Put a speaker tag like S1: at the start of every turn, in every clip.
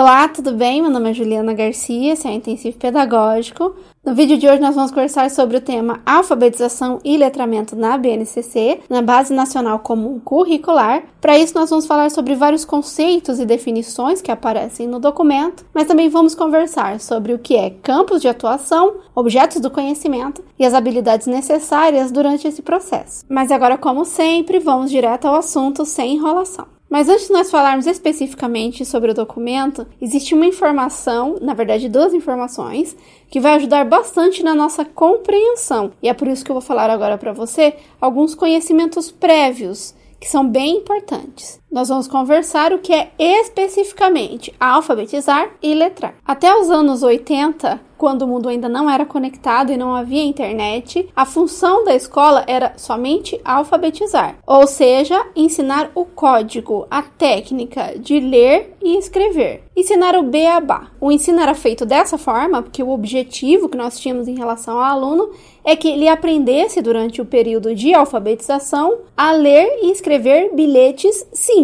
S1: Olá, tudo bem? Meu nome é Juliana Garcia, esse é o Intensivo Pedagógico. No vídeo de hoje nós vamos conversar sobre o tema alfabetização e letramento na BNCC, na Base Nacional Comum Curricular. Para isso nós vamos falar sobre vários conceitos e definições que aparecem no documento, mas também vamos conversar sobre o que é campos de atuação, objetos do conhecimento e as habilidades necessárias durante esse processo. Mas agora, como sempre, vamos direto ao assunto sem enrolação. Mas antes de nós falarmos especificamente sobre o documento, existe uma informação, na verdade, duas informações, que vai ajudar bastante na nossa compreensão. E é por isso que eu vou falar agora para você alguns conhecimentos prévios que são bem importantes. Nós vamos conversar o que é especificamente alfabetizar e letrar. Até os anos 80, quando o mundo ainda não era conectado e não havia internet, a função da escola era somente alfabetizar, ou seja, ensinar o código, a técnica de ler e escrever. Ensinar o beabá. O ensino era feito dessa forma porque o objetivo que nós tínhamos em relação ao aluno é que ele aprendesse durante o período de alfabetização a ler e escrever bilhetes simples.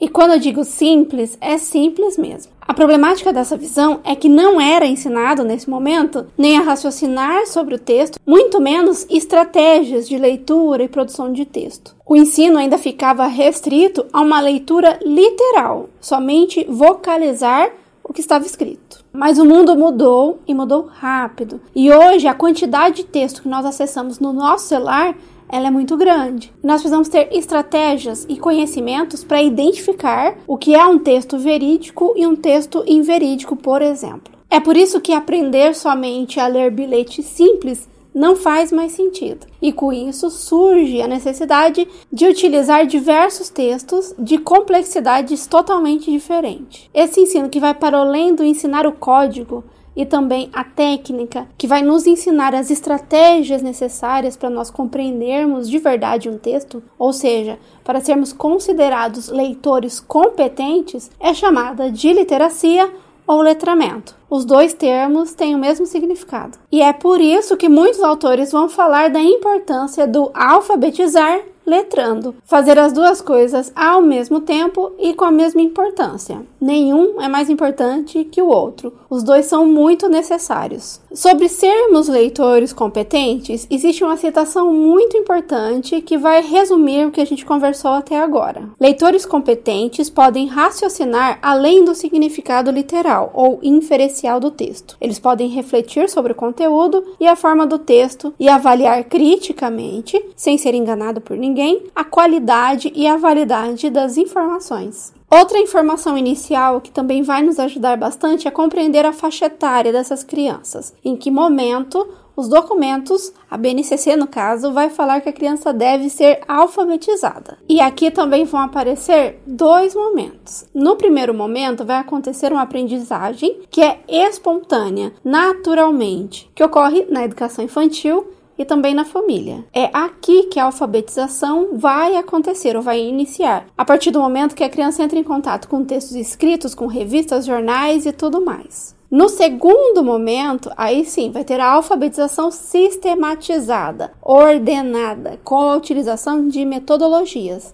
S1: E quando eu digo simples, é simples mesmo. A problemática dessa visão é que não era ensinado nesse momento nem a raciocinar sobre o texto, muito menos estratégias de leitura e produção de texto. O ensino ainda ficava restrito a uma leitura literal, somente vocalizar o que estava escrito. Mas o mundo mudou e mudou rápido. E hoje a quantidade de texto que nós acessamos no nosso celular ela é muito grande. Nós precisamos ter estratégias e conhecimentos para identificar o que é um texto verídico e um texto inverídico, por exemplo. É por isso que aprender somente a ler bilhetes simples não faz mais sentido. E com isso surge a necessidade de utilizar diversos textos de complexidades totalmente diferentes. Esse ensino que vai para além do ensinar o código e também a técnica que vai nos ensinar as estratégias necessárias para nós compreendermos de verdade um texto, ou seja, para sermos considerados leitores competentes, é chamada de literacia ou letramento. Os dois termos têm o mesmo significado. E é por isso que muitos autores vão falar da importância do alfabetizar letrando. Fazer as duas coisas ao mesmo tempo e com a mesma importância. Nenhum é mais importante que o outro. Os dois são muito necessários. Sobre sermos leitores competentes, existe uma citação muito importante que vai resumir o que a gente conversou até agora. Leitores competentes podem raciocinar além do significado literal ou inferencial do texto. Eles podem refletir sobre o conteúdo e a forma do texto e avaliar criticamente, sem ser enganado por ninguém ninguém a qualidade e a validade das informações. Outra informação inicial que também vai nos ajudar bastante é compreender a faixa etária dessas crianças, em que momento os documentos, a BNCC no caso, vai falar que a criança deve ser alfabetizada. E aqui também vão aparecer dois momentos. No primeiro momento, vai acontecer uma aprendizagem que é espontânea, naturalmente, que ocorre na educação infantil e também na família. É aqui que a alfabetização vai acontecer ou vai iniciar, a partir do momento que a criança entra em contato com textos escritos, com revistas, jornais e tudo mais. No segundo momento, aí sim, vai ter a alfabetização sistematizada, ordenada, com a utilização de metodologias.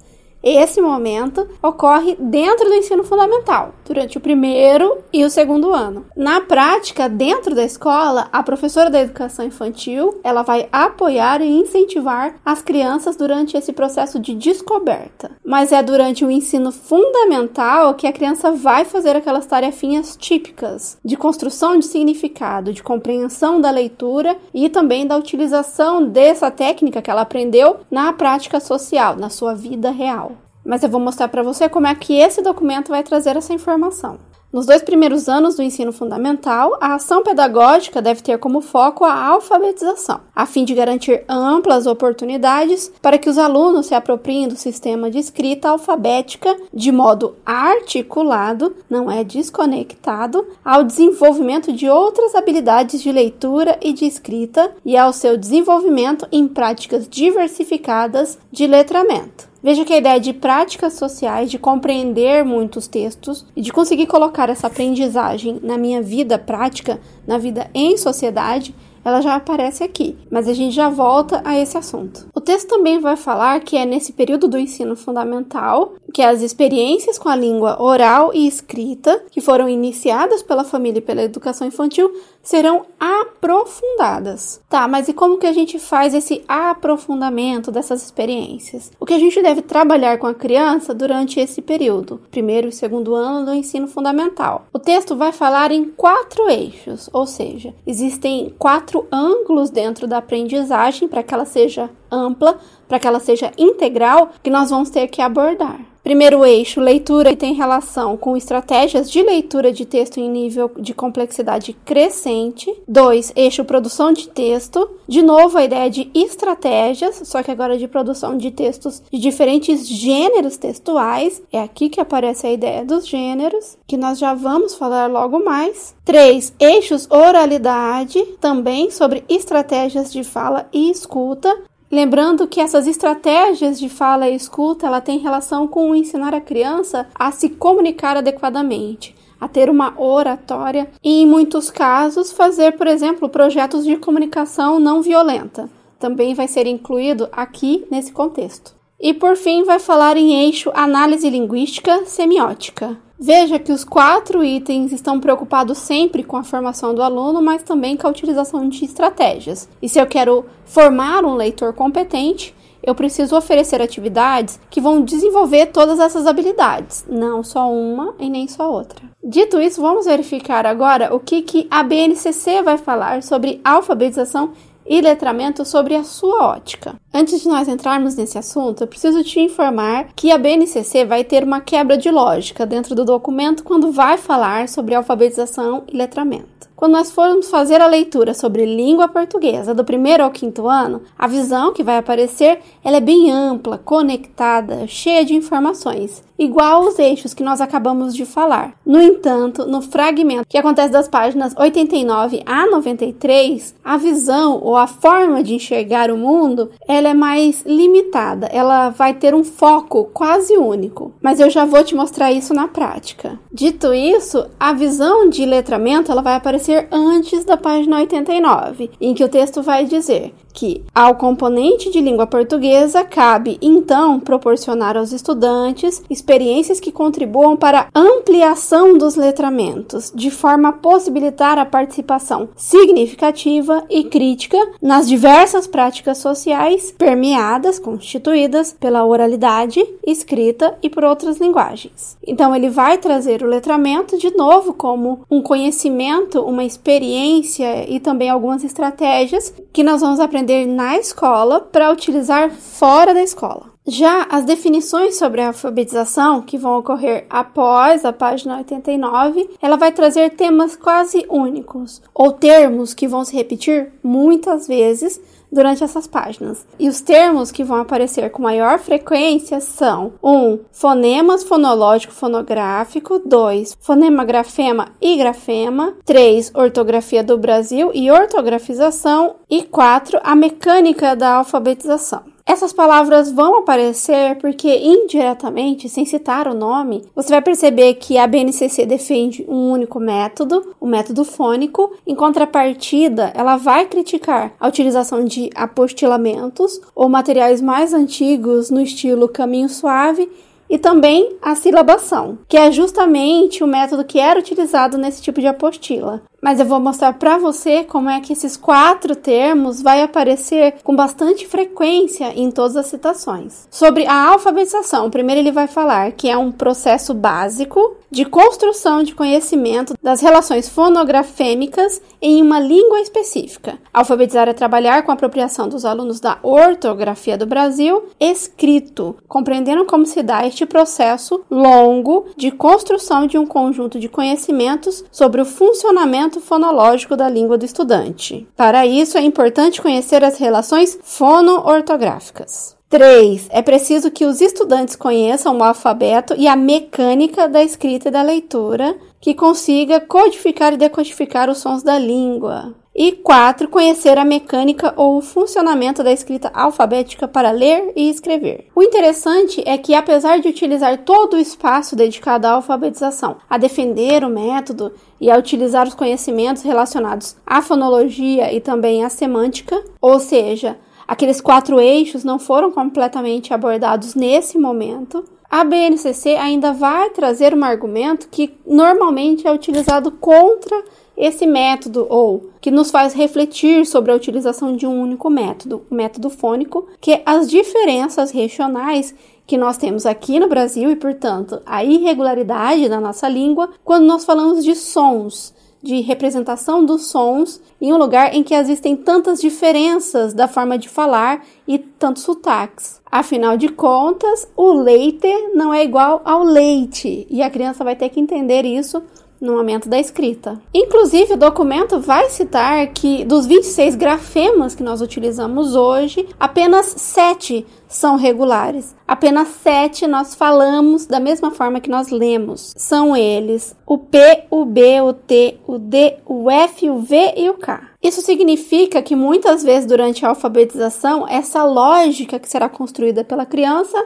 S1: Esse momento ocorre dentro do ensino fundamental, durante o primeiro e o segundo ano. Na prática, dentro da escola, a professora da educação infantil, ela vai apoiar e incentivar as crianças durante esse processo de descoberta. Mas é durante o ensino fundamental que a criança vai fazer aquelas tarefinhas típicas de construção de significado, de compreensão da leitura e também da utilização dessa técnica que ela aprendeu na prática social, na sua vida real mas eu vou mostrar para você como é que esse documento vai trazer essa informação. Nos dois primeiros anos do ensino fundamental, a ação pedagógica deve ter como foco a alfabetização, a fim de garantir amplas oportunidades para que os alunos se apropriem do sistema de escrita alfabética de modo articulado, não é desconectado, ao desenvolvimento de outras habilidades de leitura e de escrita e ao seu desenvolvimento em práticas diversificadas de letramento. Veja que a ideia de práticas sociais, de compreender muitos textos e de conseguir colocar essa aprendizagem na minha vida prática, na vida em sociedade, ela já aparece aqui, mas a gente já volta a esse assunto. O texto também vai falar que é nesse período do ensino fundamental que as experiências com a língua oral e escrita, que foram iniciadas pela família e pela educação infantil, serão aprofundadas. Tá, mas e como que a gente faz esse aprofundamento dessas experiências? O que a gente deve trabalhar com a criança durante esse período, primeiro e segundo ano do ensino fundamental. O texto vai falar em quatro eixos, ou seja, existem quatro ângulos dentro da aprendizagem para que ela seja ampla, para que ela seja integral, que nós vamos ter que abordar. Primeiro eixo, leitura, que tem relação com estratégias de leitura de texto em nível de complexidade crescente. Dois, eixo, produção de texto. De novo, a ideia de estratégias, só que agora de produção de textos de diferentes gêneros textuais. É aqui que aparece a ideia dos gêneros, que nós já vamos falar logo mais. Três, eixos, oralidade, também sobre estratégias de fala e escuta. Lembrando que essas estratégias de fala e escuta, ela tem relação com ensinar a criança a se comunicar adequadamente, a ter uma oratória e, em muitos casos, fazer, por exemplo, projetos de comunicação não violenta. Também vai ser incluído aqui nesse contexto. E por fim, vai falar em eixo análise linguística semiótica. Veja que os quatro itens estão preocupados sempre com a formação do aluno, mas também com a utilização de estratégias. E se eu quero formar um leitor competente, eu preciso oferecer atividades que vão desenvolver todas essas habilidades, não só uma e nem só outra. Dito isso, vamos verificar agora o que, que a BNCC vai falar sobre alfabetização e letramento sobre a sua ótica. Antes de nós entrarmos nesse assunto, eu preciso te informar que a BNCC vai ter uma quebra de lógica dentro do documento quando vai falar sobre alfabetização e letramento. Quando nós formos fazer a leitura sobre língua portuguesa do primeiro ao quinto ano, a visão que vai aparecer ela é bem ampla, conectada, cheia de informações, igual aos eixos que nós acabamos de falar. No entanto, no fragmento que acontece das páginas 89 a 93, a visão ou a forma de enxergar o mundo ela é mais limitada, ela vai ter um foco quase único. Mas eu já vou te mostrar isso na prática. Dito isso, a visão de letramento ela vai aparecer aparecer antes da página 89, em que o texto vai dizer que ao componente de língua portuguesa cabe então proporcionar aos estudantes experiências que contribuam para a ampliação dos letramentos, de forma a possibilitar a participação significativa e crítica nas diversas práticas sociais permeadas, constituídas pela oralidade, escrita e por outras linguagens. Então ele vai trazer o letramento de novo como um conhecimento, uma experiência e também algumas estratégias que nós vamos aprender na escola para utilizar fora da escola. Já as definições sobre a alfabetização, que vão ocorrer após a página 89, ela vai trazer temas quase únicos, ou termos que vão se repetir muitas vezes durante essas páginas. E os termos que vão aparecer com maior frequência são 1. Um, fonemas fonológico fonográfico, 2. Fonema grafema e grafema, 3. Ortografia do Brasil e ortografização e 4. A mecânica da alfabetização. Essas palavras vão aparecer porque, indiretamente, sem citar o nome, você vai perceber que a BNCC defende um único método, o método fônico. Em contrapartida, ela vai criticar a utilização de apostilamentos ou materiais mais antigos no estilo caminho suave e também a silabação, que é justamente o método que era utilizado nesse tipo de apostila mas eu vou mostrar para você como é que esses quatro termos vai aparecer com bastante frequência em todas as citações. Sobre a alfabetização, primeiro ele vai falar que é um processo básico de construção de conhecimento das relações fonografêmicas em uma língua específica. Alfabetizar é trabalhar com a apropriação dos alunos da ortografia do Brasil escrito, compreendendo como se dá este processo longo de construção de um conjunto de conhecimentos sobre o funcionamento fonológico da língua do estudante. Para isso, é importante conhecer as relações fono-ortográficas. 3. É preciso que os estudantes conheçam o alfabeto e a mecânica da escrita e da leitura, que consiga codificar e decodificar os sons da língua. E 4. Conhecer a mecânica ou o funcionamento da escrita alfabética para ler e escrever. O interessante é que, apesar de utilizar todo o espaço dedicado à alfabetização, a defender o método e a utilizar os conhecimentos relacionados à fonologia e também à semântica, ou seja, aqueles quatro eixos não foram completamente abordados nesse momento, a BNCC ainda vai trazer um argumento que normalmente é utilizado contra esse método ou que nos faz refletir sobre a utilização de um único método, o método fônico, que é as diferenças regionais que nós temos aqui no Brasil e, portanto, a irregularidade da nossa língua quando nós falamos de sons, de representação dos sons em um lugar em que existem tantas diferenças da forma de falar e tantos sotaques. Afinal de contas, o leite não é igual ao leite e a criança vai ter que entender isso no momento da escrita. Inclusive, o documento vai citar que dos 26 grafemas que nós utilizamos hoje, apenas 7 são regulares. Apenas 7 nós falamos da mesma forma que nós lemos. São eles o P, o B, o T, o D, o F, o V e o K. Isso significa que muitas vezes durante a alfabetização, essa lógica que será construída pela criança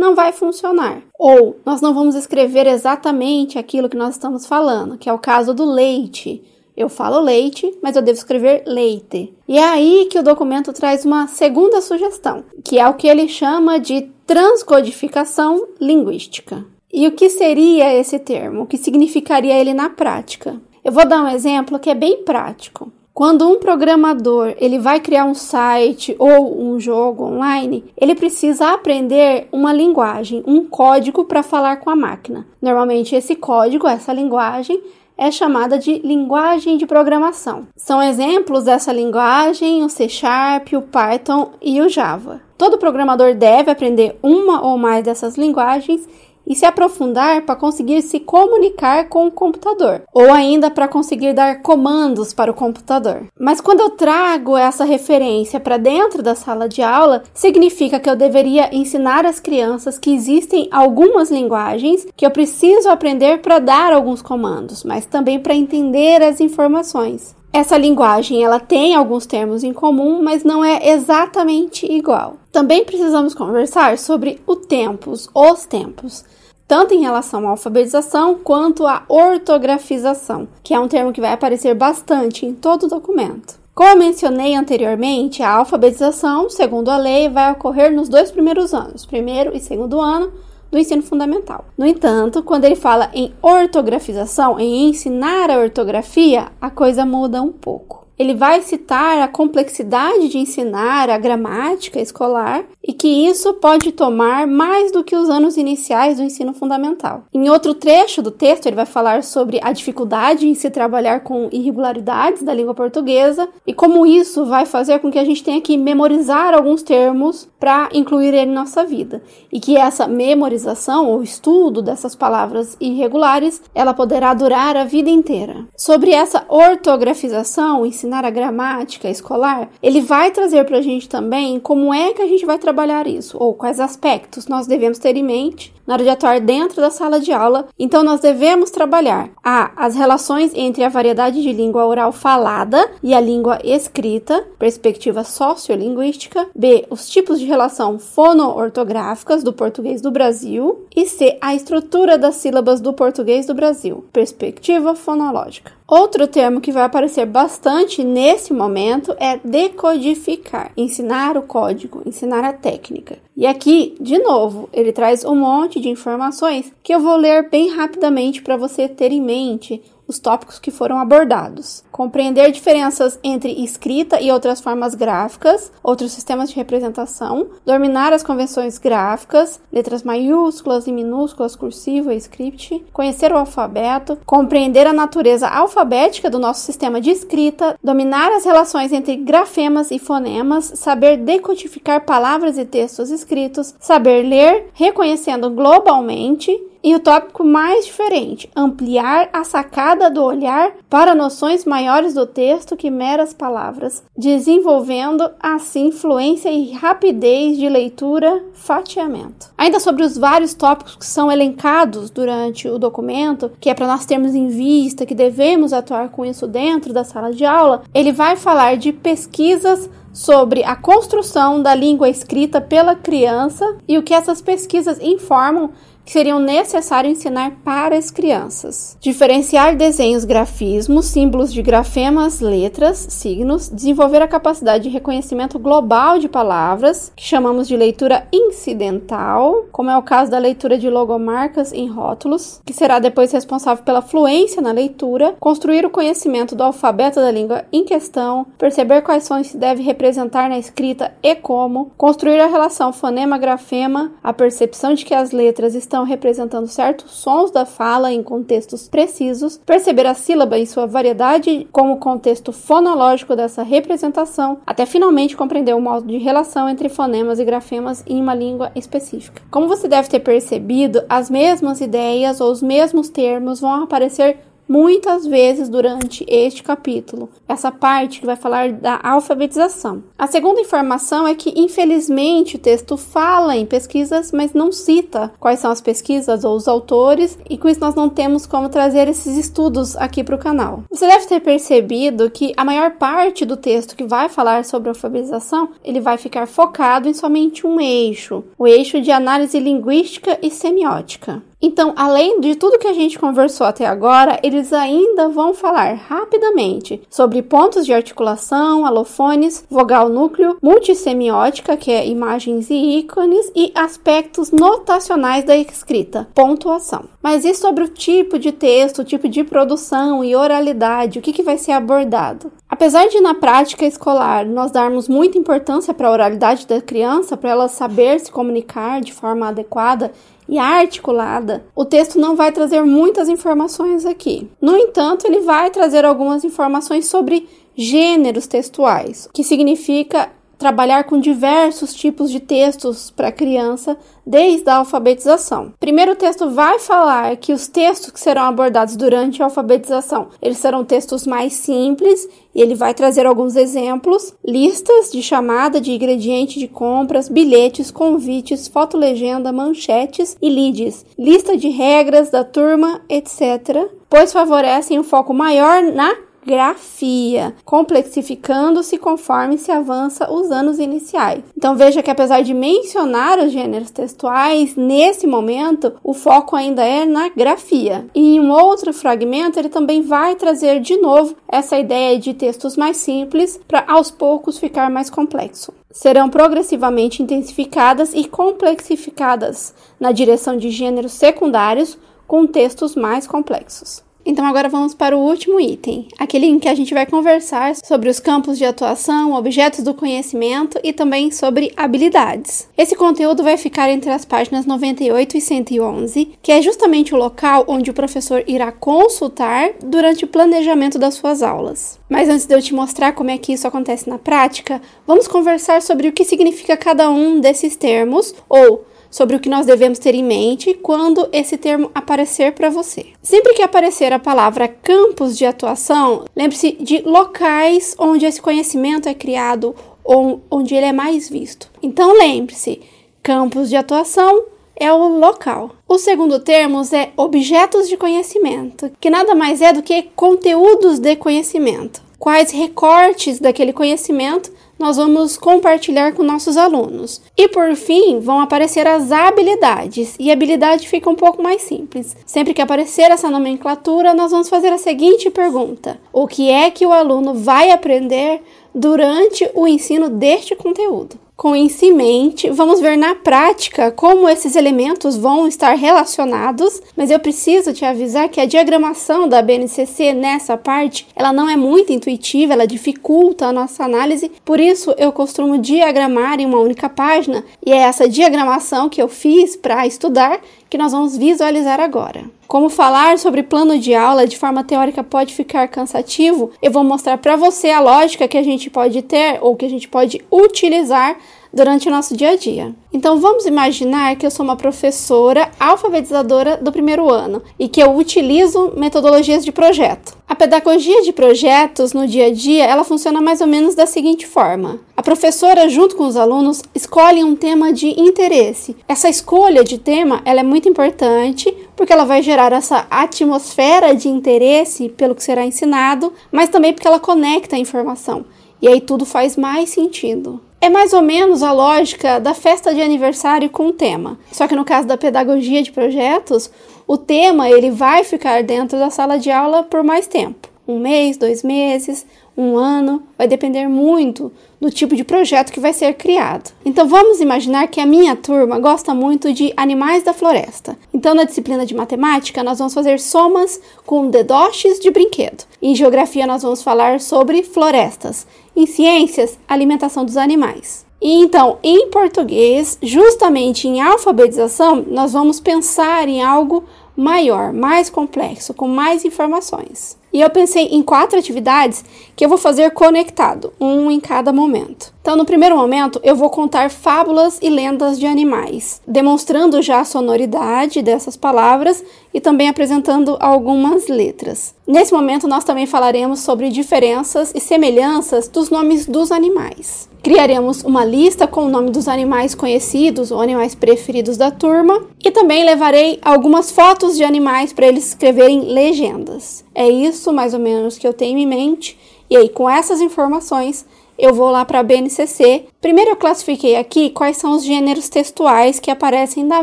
S1: não vai funcionar. Ou nós não vamos escrever exatamente aquilo que nós estamos falando, que é o caso do leite. Eu falo leite, mas eu devo escrever leite. E é aí que o documento traz uma segunda sugestão, que é o que ele chama de transcodificação linguística. E o que seria esse termo? O que significaria ele na prática? Eu vou dar um exemplo que é bem prático. Quando um programador ele vai criar um site ou um jogo online, ele precisa aprender uma linguagem, um código para falar com a máquina. Normalmente esse código, essa linguagem, é chamada de linguagem de programação. São exemplos dessa linguagem o C Sharp, o Python e o Java. Todo programador deve aprender uma ou mais dessas linguagens e se aprofundar para conseguir se comunicar com o computador, ou ainda para conseguir dar comandos para o computador. Mas quando eu trago essa referência para dentro da sala de aula, significa que eu deveria ensinar às crianças que existem algumas linguagens que eu preciso aprender para dar alguns comandos, mas também para entender as informações. Essa linguagem ela tem alguns termos em comum, mas não é exatamente igual. Também precisamos conversar sobre o tempos, os tempos tanto em relação à alfabetização quanto à ortografização, que é um termo que vai aparecer bastante em todo o documento. Como mencionei anteriormente, a alfabetização, segundo a lei, vai ocorrer nos dois primeiros anos, primeiro e segundo ano do ensino fundamental. No entanto, quando ele fala em ortografização, em ensinar a ortografia, a coisa muda um pouco. Ele vai citar a complexidade de ensinar a gramática escolar e que isso pode tomar mais do que os anos iniciais do ensino fundamental. Em outro trecho do texto, ele vai falar sobre a dificuldade em se trabalhar com irregularidades da língua portuguesa e como isso vai fazer com que a gente tenha que memorizar alguns termos para incluir ele em nossa vida. E que essa memorização ou estudo dessas palavras irregulares, ela poderá durar a vida inteira. Sobre essa ortografização, ensinar ensinar a gramática escolar, ele vai trazer para a gente também como é que a gente vai trabalhar isso, ou quais aspectos nós devemos ter em mente na hora de atuar dentro da sala de aula. Então, nós devemos trabalhar a as relações entre a variedade de língua oral falada e a língua escrita, perspectiva sociolinguística, b os tipos de relação fono-ortográficas do português do Brasil e c a estrutura das sílabas do português do Brasil, perspectiva fonológica. Outro termo que vai aparecer bastante nesse momento é decodificar, ensinar o código, ensinar a técnica. E aqui, de novo, ele traz um monte de informações que eu vou ler bem rapidamente para você ter em mente os tópicos que foram abordados. Compreender diferenças entre escrita e outras formas gráficas, outros sistemas de representação, dominar as convenções gráficas, letras maiúsculas e minúsculas, cursiva e script, conhecer o alfabeto, compreender a natureza alfabética do nosso sistema de escrita, dominar as relações entre grafemas e fonemas, saber decodificar palavras e textos escritos, saber ler, reconhecendo globalmente E o tópico mais diferente, ampliar a sacada do olhar para noções maiores do texto que meras palavras, desenvolvendo assim fluência e rapidez de leitura, fatiamento. Ainda sobre os vários tópicos que são elencados durante o documento, que é para nós termos em vista que devemos atuar com isso dentro da sala de aula, ele vai falar de pesquisas sobre a construção da língua escrita pela criança e o que essas pesquisas informam que seriam necessários ensinar para as crianças. Diferenciar desenhos, grafismos, símbolos de grafemas, letras, signos, desenvolver a capacidade de reconhecimento global de palavras, que chamamos de leitura incidental, como é o caso da leitura de logomarcas em rótulos, que será depois responsável pela fluência na leitura, construir o conhecimento do alfabeto da língua em questão, perceber quais sons se deve representar na escrita e como, construir a relação fonema-grafema, a percepção de que as letras estão representando certos sons da fala em contextos precisos, perceber a sílaba em sua variedade como contexto fonológico dessa representação, até finalmente compreender o modo de relação entre fonemas e grafemas em uma língua específica. Como você deve ter percebido, as mesmas ideias ou os mesmos termos vão aparecer muitas vezes durante este capítulo, essa parte que vai falar da alfabetização. A segunda informação é que, infelizmente, o texto fala em pesquisas, mas não cita quais são as pesquisas ou os autores, e com isso nós não temos como trazer esses estudos aqui para o canal. Você deve ter percebido que a maior parte do texto que vai falar sobre alfabetização, ele vai ficar focado em somente um eixo, o eixo de análise linguística e semiótica. Então, além de tudo que a gente conversou até agora, eles ainda vão falar rapidamente sobre pontos de articulação, alofones, vogal núcleo, multissemiótica, que é imagens e ícones, e aspectos notacionais da escrita, pontuação. Mas e sobre o tipo de texto, o tipo de produção e oralidade, o que, que vai ser abordado? Apesar de na prática escolar nós darmos muita importância para a oralidade da criança, para ela saber se comunicar de forma adequada e articulada, o texto não vai trazer muitas informações aqui. No entanto, ele vai trazer algumas informações sobre gêneros textuais, que significa trabalhar com diversos tipos de textos para criança desde a alfabetização. Primeiro o texto vai falar que os textos que serão abordados durante a alfabetização, eles serão textos mais simples e ele vai trazer alguns exemplos, listas de chamada de ingrediente de compras, bilhetes, convites, fotolegenda, manchetes e leads, lista de regras da turma, etc., pois favorecem um foco maior na grafia, complexificando-se conforme se avança os anos iniciais. Então veja que apesar de mencionar os gêneros textuais, nesse momento o foco ainda é na grafia. E em um outro fragmento ele também vai trazer de novo essa ideia de textos mais simples para aos poucos ficar mais complexo serão progressivamente intensificadas e complexificadas na direção de gêneros secundários com textos mais complexos. Então agora vamos para o último item, aquele em que a gente vai conversar sobre os campos de atuação, objetos do conhecimento e também sobre habilidades. Esse conteúdo vai ficar entre as páginas 98 e 111, que é justamente o local onde o professor irá consultar durante o planejamento das suas aulas. Mas antes de eu te mostrar como é que isso acontece na prática, vamos conversar sobre o que significa cada um desses termos ou sobre o que nós devemos ter em mente quando esse termo aparecer para você. Sempre que aparecer a palavra campos de atuação, lembre-se de locais onde esse conhecimento é criado ou onde ele é mais visto. Então lembre-se, campos de atuação é o local. O segundo termo é objetos de conhecimento, que nada mais é do que conteúdos de conhecimento. Quais recortes daquele conhecimento nós vamos compartilhar com nossos alunos. E por fim, vão aparecer as habilidades, e habilidade fica um pouco mais simples. Sempre que aparecer essa nomenclatura, nós vamos fazer a seguinte pergunta: O que é que o aluno vai aprender durante o ensino deste conteúdo? Com isso em mente, vamos ver na prática como esses elementos vão estar relacionados, mas eu preciso te avisar que a diagramação da BNCC nessa parte, ela não é muito intuitiva, ela dificulta a nossa análise, por isso eu costumo diagramar em uma única página, e é essa diagramação que eu fiz para estudar que nós vamos visualizar agora. Como falar sobre plano de aula de forma teórica pode ficar cansativo, eu vou mostrar para você a lógica que a gente pode ter ou que a gente pode utilizar durante o nosso dia a dia. Então vamos imaginar que eu sou uma professora alfabetizadora do primeiro ano e que eu utilizo metodologias de projeto. A pedagogia de projetos no dia a dia, ela funciona mais ou menos da seguinte forma: a professora junto com os alunos escolhe um tema de interesse. Essa escolha de tema, ela é muito importante porque ela vai gerar essa atmosfera de interesse pelo que será ensinado, mas também porque ela conecta a informação. E aí tudo faz mais sentido. É mais ou menos a lógica da festa de aniversário com tema. Só que no caso da pedagogia de projetos, o tema ele vai ficar dentro da sala de aula por mais tempo. Um mês, dois meses, um ano, vai depender muito do tipo de projeto que vai ser criado. Então vamos imaginar que a minha turma gosta muito de animais da floresta. Então na disciplina de matemática nós vamos fazer somas com dedoches de brinquedo. Em geografia nós vamos falar sobre florestas. Em ciências, alimentação dos animais. E então, em português, justamente em alfabetização, nós vamos pensar em algo maior, mais complexo, com mais informações. E eu pensei em quatro atividades que eu vou fazer conectado, um em cada momento. Então, no primeiro momento, eu vou contar fábulas e lendas de animais, demonstrando já a sonoridade dessas palavras e também apresentando algumas letras. Nesse momento, nós também falaremos sobre diferenças e semelhanças dos nomes dos animais. Criaremos uma lista com o nome dos animais conhecidos ou animais preferidos da turma e também levarei algumas fotos de animais para eles escreverem legendas. É isso mais ou menos que eu tenho em mente. E aí, com essas informações, eu vou lá para a BNCC. Primeiro eu classifiquei aqui quais são os gêneros textuais que aparecem na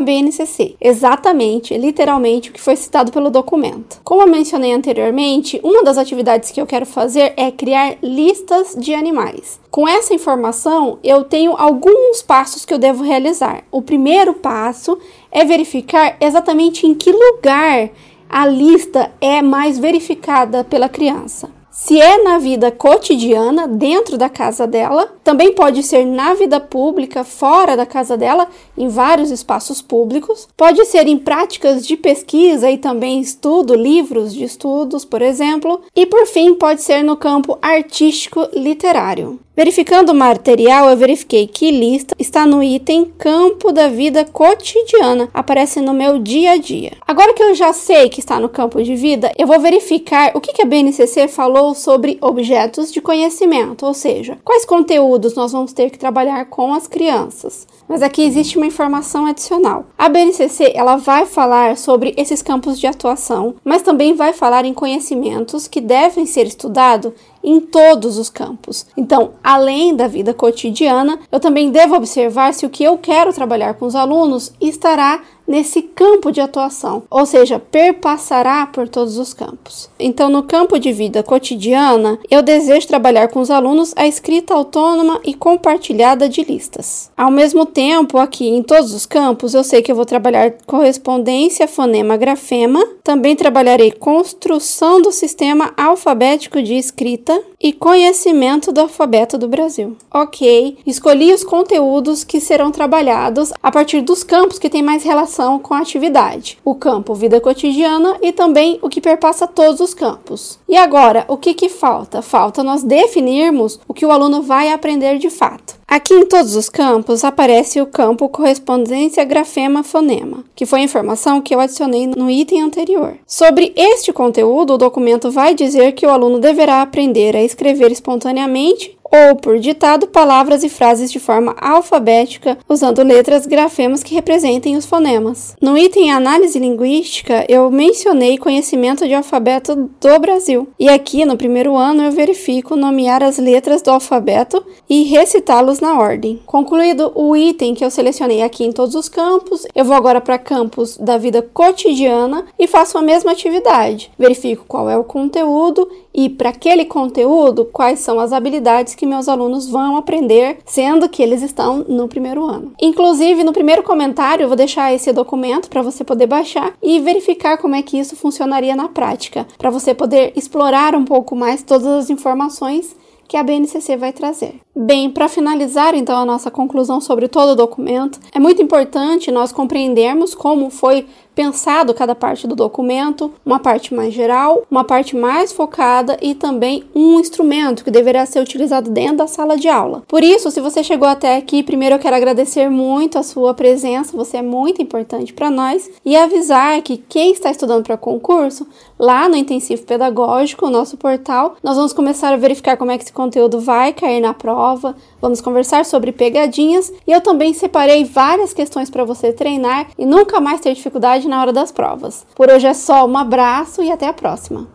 S1: BNCC. Exatamente, literalmente o que foi citado pelo documento. Como eu mencionei anteriormente, uma das atividades que eu quero fazer é criar listas de animais. Com essa informação, eu tenho alguns passos que eu devo realizar. O primeiro passo é verificar exatamente em que lugar a lista é mais verificada pela criança. Se é na vida cotidiana, dentro da casa dela, também pode ser na vida pública, fora da casa dela, em vários espaços públicos, pode ser em práticas de pesquisa e também estudo, livros de estudos, por exemplo, e por fim, pode ser no campo artístico literário. Verificando o material, eu verifiquei que lista está no item campo da vida cotidiana, aparece no meu dia a dia. Agora que eu já sei que está no campo de vida, eu vou verificar o que a BNCC falou sobre objetos de conhecimento, ou seja, quais conteúdos nós vamos ter que trabalhar com as crianças. Mas aqui existe uma informação adicional. A BNCC ela vai falar sobre esses campos de atuação, mas também vai falar em conhecimentos que devem ser estudados em todos os campos. Então, além da vida cotidiana, eu também devo observar se o que eu quero trabalhar com os alunos estará nesse campo de atuação, ou seja, perpassará por todos os campos. Então, no campo de vida cotidiana, eu desejo trabalhar com os alunos a escrita autônoma e compartilhada de listas. Ao mesmo tempo, aqui em todos os campos, eu sei que eu vou trabalhar correspondência fonema-grafema, também trabalharei construção do sistema alfabético de escrita e conhecimento do alfabeto do Brasil. Ok, escolhi os conteúdos que serão trabalhados a partir dos campos que têm mais relação relação com a atividade, o campo vida cotidiana e também o que perpassa todos os campos. E agora, o que, que falta? Falta nós definirmos o que o aluno vai aprender de fato. Aqui em todos os campos aparece o campo correspondência grafema fonema, que foi a informação que eu adicionei no item anterior. Sobre este conteúdo, o documento vai dizer que o aluno deverá aprender a escrever espontaneamente ou por ditado palavras e frases de forma alfabética, usando letras grafemas que representem os fonemas. No item Análise Linguística, eu mencionei conhecimento de alfabeto do Brasil. E aqui, no primeiro ano, eu verifico nomear as letras do alfabeto e recitá-los na ordem. Concluído o item que eu selecionei aqui em todos os campos, eu vou agora para campos da vida cotidiana e faço a mesma atividade. Verifico qual é o conteúdo e para aquele conteúdo quais são as habilidades que meus alunos vão aprender, sendo que eles estão no primeiro ano. Inclusive, no primeiro comentário, eu vou deixar esse documento para você poder baixar e verificar como é que isso funcionaria na prática, para você poder explorar um pouco mais todas as informações que a BNCC vai trazer. Bem, para finalizar então a nossa conclusão sobre todo o documento, é muito importante nós compreendermos como foi pensado cada parte do documento, uma parte mais geral, uma parte mais focada e também um instrumento que deverá ser utilizado dentro da sala de aula. Por isso, se você chegou até aqui, primeiro eu quero agradecer muito a sua presença, você é muito importante para nós e avisar que quem está estudando para concurso, lá no intensivo pedagógico, o nosso portal, nós vamos começar a verificar como é que esse conteúdo vai cair na prova, vamos conversar sobre pegadinhas e eu também separei várias questões para você treinar e nunca mais ter dificuldade na hora das provas. Por hoje é só, um abraço e até a próxima!